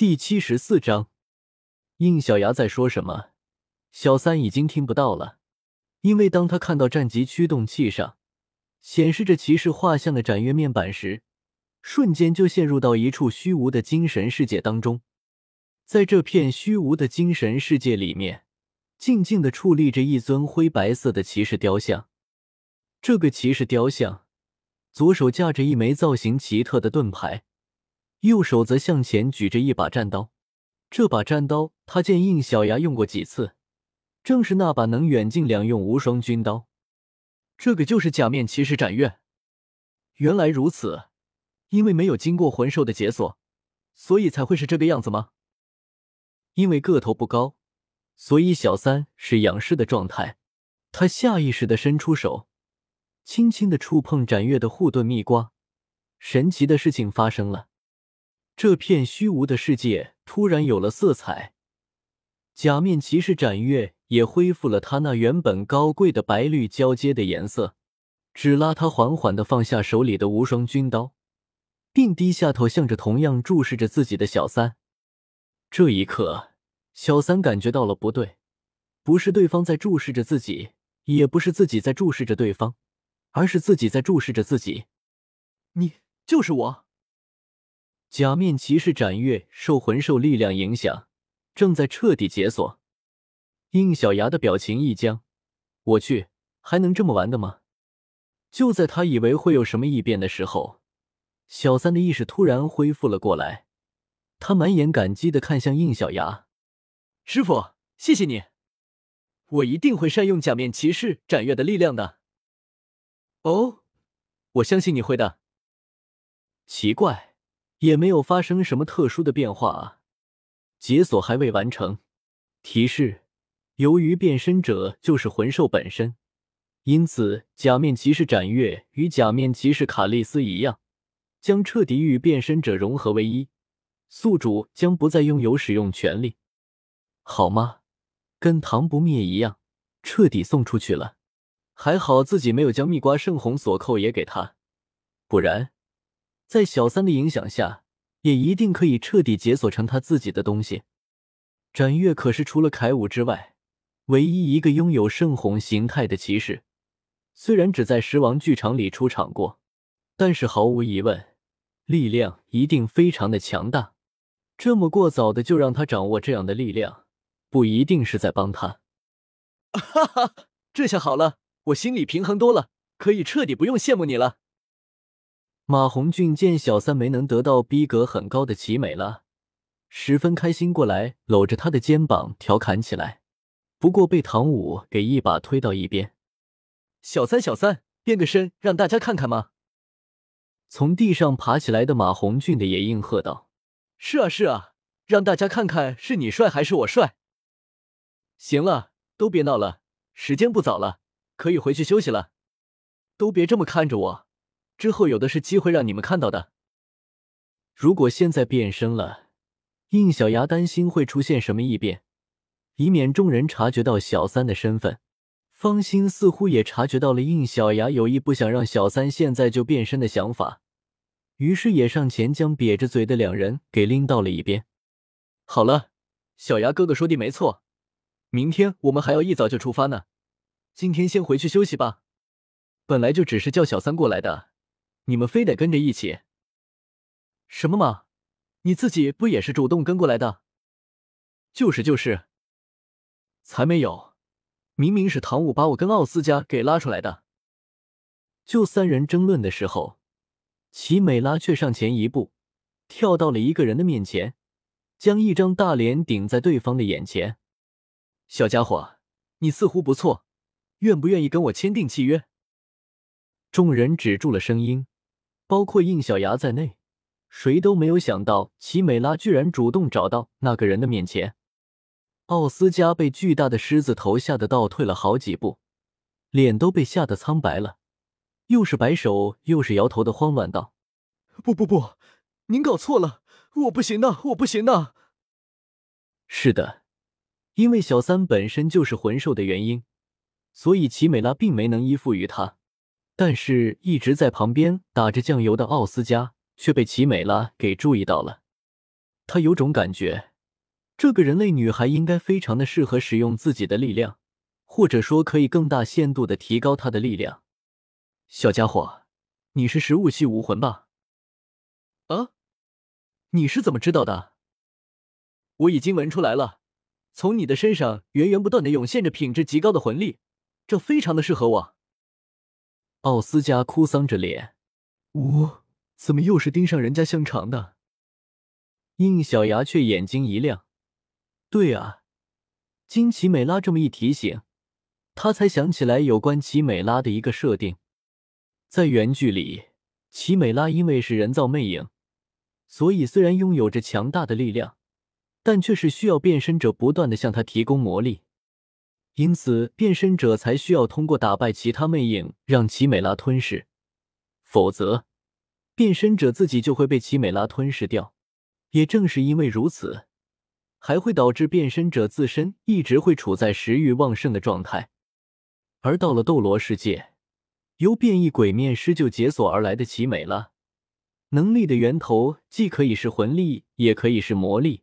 第七十四章，应小牙在说什么，小三已经听不到了，因为当他看到战级驱动器上显示着骑士画像的斩月面板时，瞬间就陷入到一处虚无的精神世界当中。在这片虚无的精神世界里面，静静的矗立着一尊灰白色的骑士雕像。这个骑士雕像左手架着一枚造型奇特的盾牌。右手则向前举着一把战刀，这把战刀他见应小牙用过几次，正是那把能远近两用无双军刀。这个就是假面骑士斩月。原来如此，因为没有经过魂兽的解锁，所以才会是这个样子吗？因为个头不高，所以小三是仰视的状态。他下意识的伸出手，轻轻的触碰斩月的护盾蜜瓜。神奇的事情发生了。这片虚无的世界突然有了色彩，假面骑士斩月也恢复了他那原本高贵的白绿交接的颜色。只拉他缓缓的放下手里的无双军刀，并低下头向着同样注视着自己的小三。这一刻，小三感觉到了不对，不是对方在注视着自己，也不是自己在注视着对方，而是自己在注视着自己。你就是我。假面骑士斩月受魂兽力量影响，正在彻底解锁。应小牙的表情一僵：“我去，还能这么玩的吗？”就在他以为会有什么异变的时候，小三的意识突然恢复了过来。他满眼感激的看向应小牙：“师傅，谢谢你，我一定会善用假面骑士斩月的力量的。”“哦，我相信你会的。”奇怪。也没有发生什么特殊的变化啊！解锁还未完成。提示：由于变身者就是魂兽本身，因此假面骑士斩月与假面骑士卡利斯一样，将彻底与变身者融合为一。宿主将不再拥有使用权利，好吗？跟唐不灭一样，彻底送出去了。还好自己没有将蜜瓜圣红锁扣也给他，不然。在小三的影响下，也一定可以彻底解锁成他自己的东西。斩月可是除了凯武之外，唯一一个拥有圣红形态的骑士。虽然只在十王剧场里出场过，但是毫无疑问，力量一定非常的强大。这么过早的就让他掌握这样的力量，不一定是在帮他。哈哈，这下好了，我心里平衡多了，可以彻底不用羡慕你了。马红俊见小三没能得到逼格很高的奇美拉，十分开心，过来搂着他的肩膀调侃起来。不过被唐舞给一把推到一边。小三，小三，变个身让大家看看吗？从地上爬起来的马红俊的也应和道：“是啊，是啊，让大家看看是你帅还是我帅。”行了，都别闹了，时间不早了，可以回去休息了。都别这么看着我。之后有的是机会让你们看到的。如果现在变身了，应小牙担心会出现什么异变，以免众人察觉到小三的身份。方心似乎也察觉到了应小牙有意不想让小三现在就变身的想法，于是也上前将瘪着嘴的两人给拎到了一边。好了，小牙哥哥说的没错，明天我们还要一早就出发呢，今天先回去休息吧。本来就只是叫小三过来的。你们非得跟着一起？什么嘛！你自己不也是主动跟过来的？就是就是，才没有！明明是唐舞把我跟奥斯加给拉出来的。就三人争论的时候，齐美拉却上前一步，跳到了一个人的面前，将一张大脸顶在对方的眼前。小家伙，你似乎不错，愿不愿意跟我签订契约？众人止住了声音。包括应小牙在内，谁都没有想到齐美拉居然主动找到那个人的面前。奥斯加被巨大的狮子头吓得倒退了好几步，脸都被吓得苍白了，又是摆手又是摇头的慌乱道：“不不不，您搞错了，我不行的，我不行的。”是的，因为小三本身就是魂兽的原因，所以齐美拉并没能依附于他。但是，一直在旁边打着酱油的奥斯加却被齐美拉给注意到了。他有种感觉，这个人类女孩应该非常的适合使用自己的力量，或者说可以更大限度的提高她的力量。小家伙，你是食物系武魂吧？啊，你是怎么知道的？我已经闻出来了，从你的身上源源不断的涌现着品质极高的魂力，这非常的适合我。奥斯加哭丧着脸，我怎么又是盯上人家香肠的？应小牙却眼睛一亮，对啊，经奇美拉这么一提醒，他才想起来有关奇美拉的一个设定。在原剧里，奇美拉因为是人造魅影，所以虽然拥有着强大的力量，但却是需要变身者不断的向他提供魔力，因此变身者才需要通过打败其他魅影让奇美拉吞噬，否则变身者自己就会被奇美拉吞噬掉。也正是因为如此，还会导致变身者自身一直会处在食欲旺盛的状态，而到了斗罗世界。由变异鬼面狮就解锁而来的奇美拉，能力的源头既可以是魂力，也可以是魔力，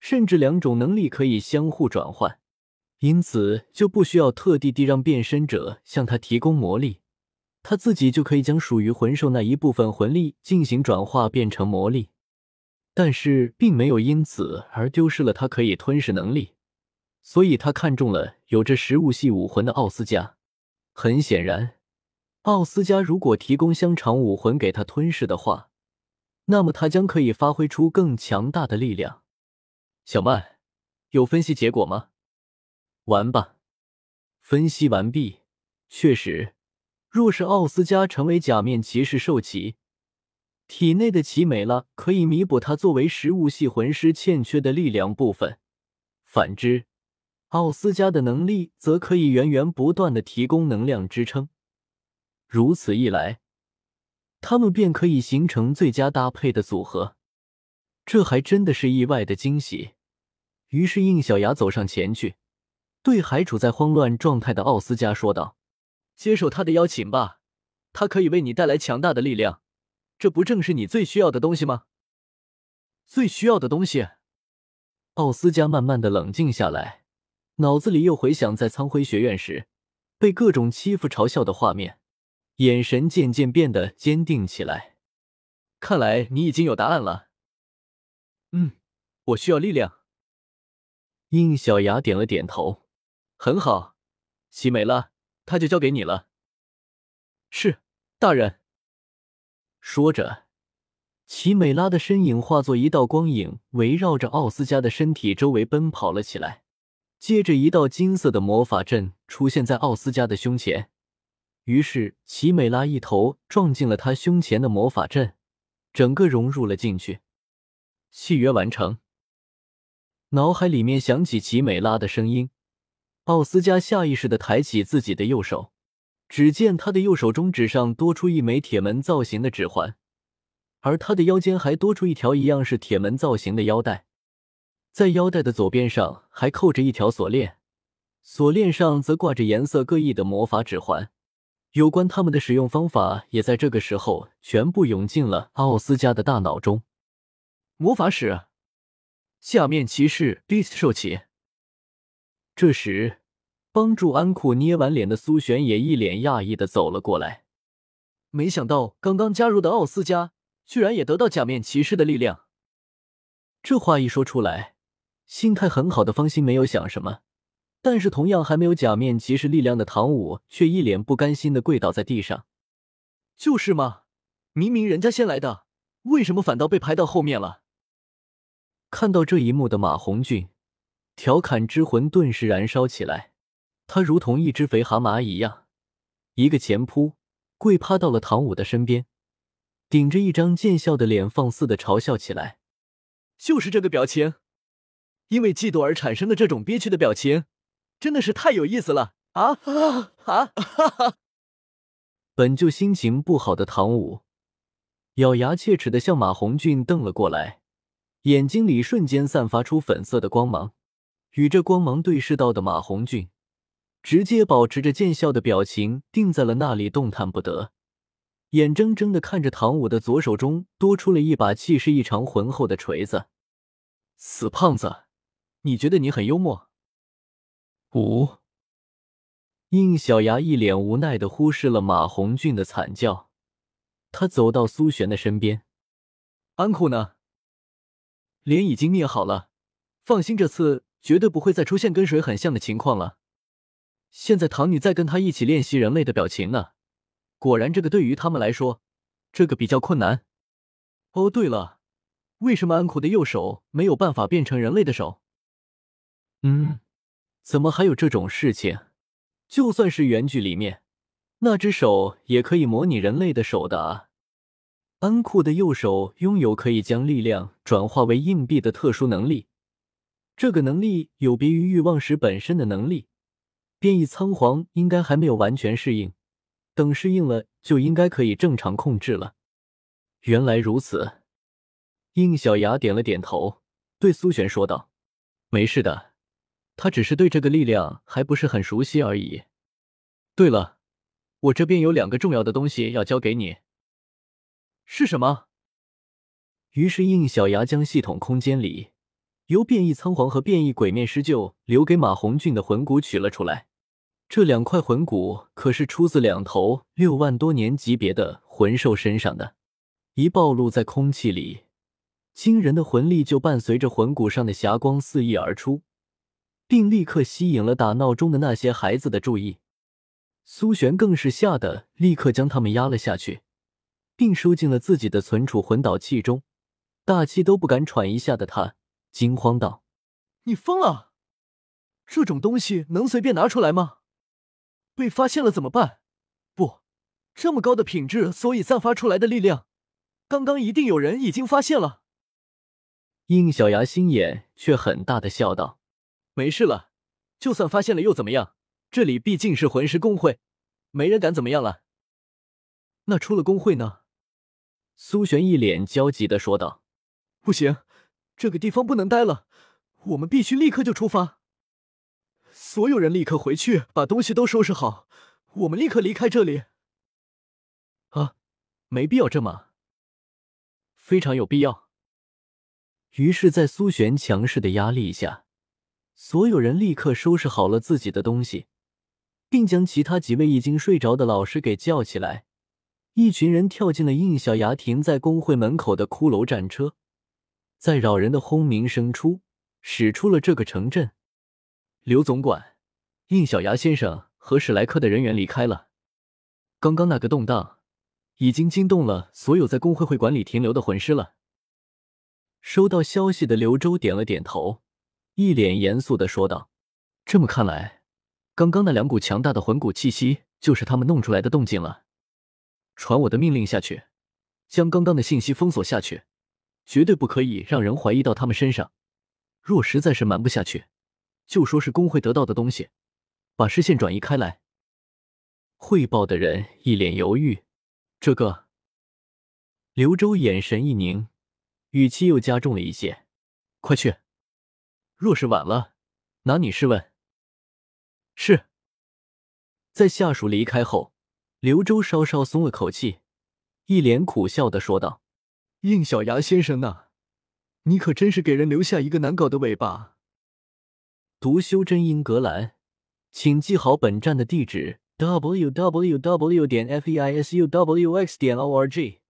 甚至两种能力可以相互转换，因此就不需要特地地让变身者向他提供魔力，他自己就可以将属于魂兽那一部分魂力进行转化变成魔力。但是并没有因此而丢失了他可以吞噬能力，所以他看中了有着食物系武魂的奥斯加。很显然。奥斯加如果提供香肠武魂给他吞噬的话，那么他将可以发挥出更强大的力量。小曼，有分析结果吗？玩吧。分析完毕。确实，若是奥斯加成为假面骑士兽骑，体内的奇美拉可以弥补他作为食物系魂师欠缺的力量部分；反之，奥斯加的能力则可以源源不断的提供能量支撑。如此一来，他们便可以形成最佳搭配的组合。这还真的是意外的惊喜。于是，应小牙走上前去，对还处在慌乱状态的奥斯加说道：“接受他的邀请吧，他可以为你带来强大的力量，这不正是你最需要的东西吗？”最需要的东西。奥斯加慢慢的冷静下来，脑子里又回想在苍辉学院时被各种欺负嘲笑的画面。眼神渐渐变得坚定起来。看来你已经有答案了。嗯，我需要力量。应小牙点了点头。很好，奇美拉，他就交给你了。是，大人。说着，齐美拉的身影化作一道光影，围绕着奥斯加的身体周围奔跑了起来。接着，一道金色的魔法阵出现在奥斯加的胸前。于是，齐美拉一头撞进了他胸前的魔法阵，整个融入了进去。契约完成。脑海里面响起齐美拉的声音。奥斯加下意识的抬起自己的右手，只见他的右手中指上多出一枚铁门造型的指环，而他的腰间还多出一条一样是铁门造型的腰带，在腰带的左边上还扣着一条锁链，锁链上则挂着颜色各异的魔法指环。有关他们的使用方法，也在这个时候全部涌进了奥斯加的大脑中。魔法使，下面骑士 Beast 兽骑。这时，帮助安库捏完脸的苏璇也一脸讶异的走了过来。没想到刚刚加入的奥斯加，居然也得到假面骑士的力量。这话一说出来，心态很好的方心没有想什么。但是，同样还没有假面骑士力量的唐舞却一脸不甘心的跪倒在地上。就是嘛，明明人家先来的，为什么反倒被排到后面了？看到这一幕的马红俊，调侃之魂顿时燃烧起来。他如同一只肥蛤蟆一样，一个前扑，跪趴到了唐舞的身边，顶着一张贱笑的脸，放肆的嘲笑起来。就是这个表情，因为嫉妒而产生的这种憋屈的表情。真的是太有意思了啊啊啊！哈 哈！本就心情不好的唐舞，咬牙切齿的向马红俊瞪了过来，眼睛里瞬间散发出粉色的光芒。与这光芒对视到的马红俊，直接保持着见笑的表情，定在了那里，动弹不得，眼睁睁的看着唐舞的左手中多出了一把气势异常浑厚的锤子。死胖子，你觉得你很幽默？五。应小牙一脸无奈的忽视了马红俊的惨叫，他走到苏璇的身边。安库呢？脸已经灭好了，放心，这次绝对不会再出现跟水很像的情况了。现在唐女在跟他一起练习人类的表情呢。果然，这个对于他们来说，这个比较困难。哦，对了，为什么安库的右手没有办法变成人类的手？嗯，怎么还有这种事情？就算是原剧里面，那只手也可以模拟人类的手的啊。安库的右手拥有可以将力量转化为硬币的特殊能力，这个能力有别于欲望石本身的能力。变异仓皇应该还没有完全适应，等适应了就应该可以正常控制了。原来如此，应小牙点了点头，对苏璇说道：“没事的。”他只是对这个力量还不是很熟悉而已。对了，我这边有两个重要的东西要交给你。是什么？于是应小牙将系统空间里由变异仓皇和变异鬼面狮鹫留给马红俊的魂骨取了出来。这两块魂骨可是出自两头六万多年级别的魂兽身上的，一暴露在空气里，惊人的魂力就伴随着魂骨上的霞光四溢而出。并立刻吸引了打闹中的那些孩子的注意，苏璇更是吓得立刻将他们压了下去，并收进了自己的存储魂导器中，大气都不敢喘一下的他惊慌道：“你疯了？这种东西能随便拿出来吗？被发现了怎么办？不，这么高的品质，所以散发出来的力量，刚刚一定有人已经发现了。”应小牙心眼却很大的笑道。没事了，就算发现了又怎么样？这里毕竟是魂师公会，没人敢怎么样了。那出了工会呢？苏璇一脸焦急的说道：“不行，这个地方不能待了，我们必须立刻就出发。所有人立刻回去，把东西都收拾好，我们立刻离开这里。”啊，没必要这么，非常有必要。于是，在苏璇强势的压力下。所有人立刻收拾好了自己的东西，并将其他几位已经睡着的老师给叫起来。一群人跳进了应小牙停在工会门口的骷髅战车，在扰人的轰鸣声出，驶出了这个城镇。刘总管，应小牙先生和史莱克的人员离开了。刚刚那个动荡，已经惊动了所有在工会会馆里停留的魂师了。收到消息的刘周点了点头。一脸严肃的说道：“这么看来，刚刚那两股强大的魂骨气息就是他们弄出来的动静了。传我的命令下去，将刚刚的信息封锁下去，绝对不可以让人怀疑到他们身上。若实在是瞒不下去，就说是工会得到的东西，把视线转移开来。”汇报的人一脸犹豫，这个刘周眼神一凝，语气又加重了一些：“快去。”若是晚了，拿你试问。是。在下属离开后，刘周稍稍松了口气，一脸苦笑的说道：“应小牙先生呐，你可真是给人留下一个难搞的尾巴。”读修真英格兰，请记好本站的地址：w w w. 点 f e i s u w x. 点 o r g。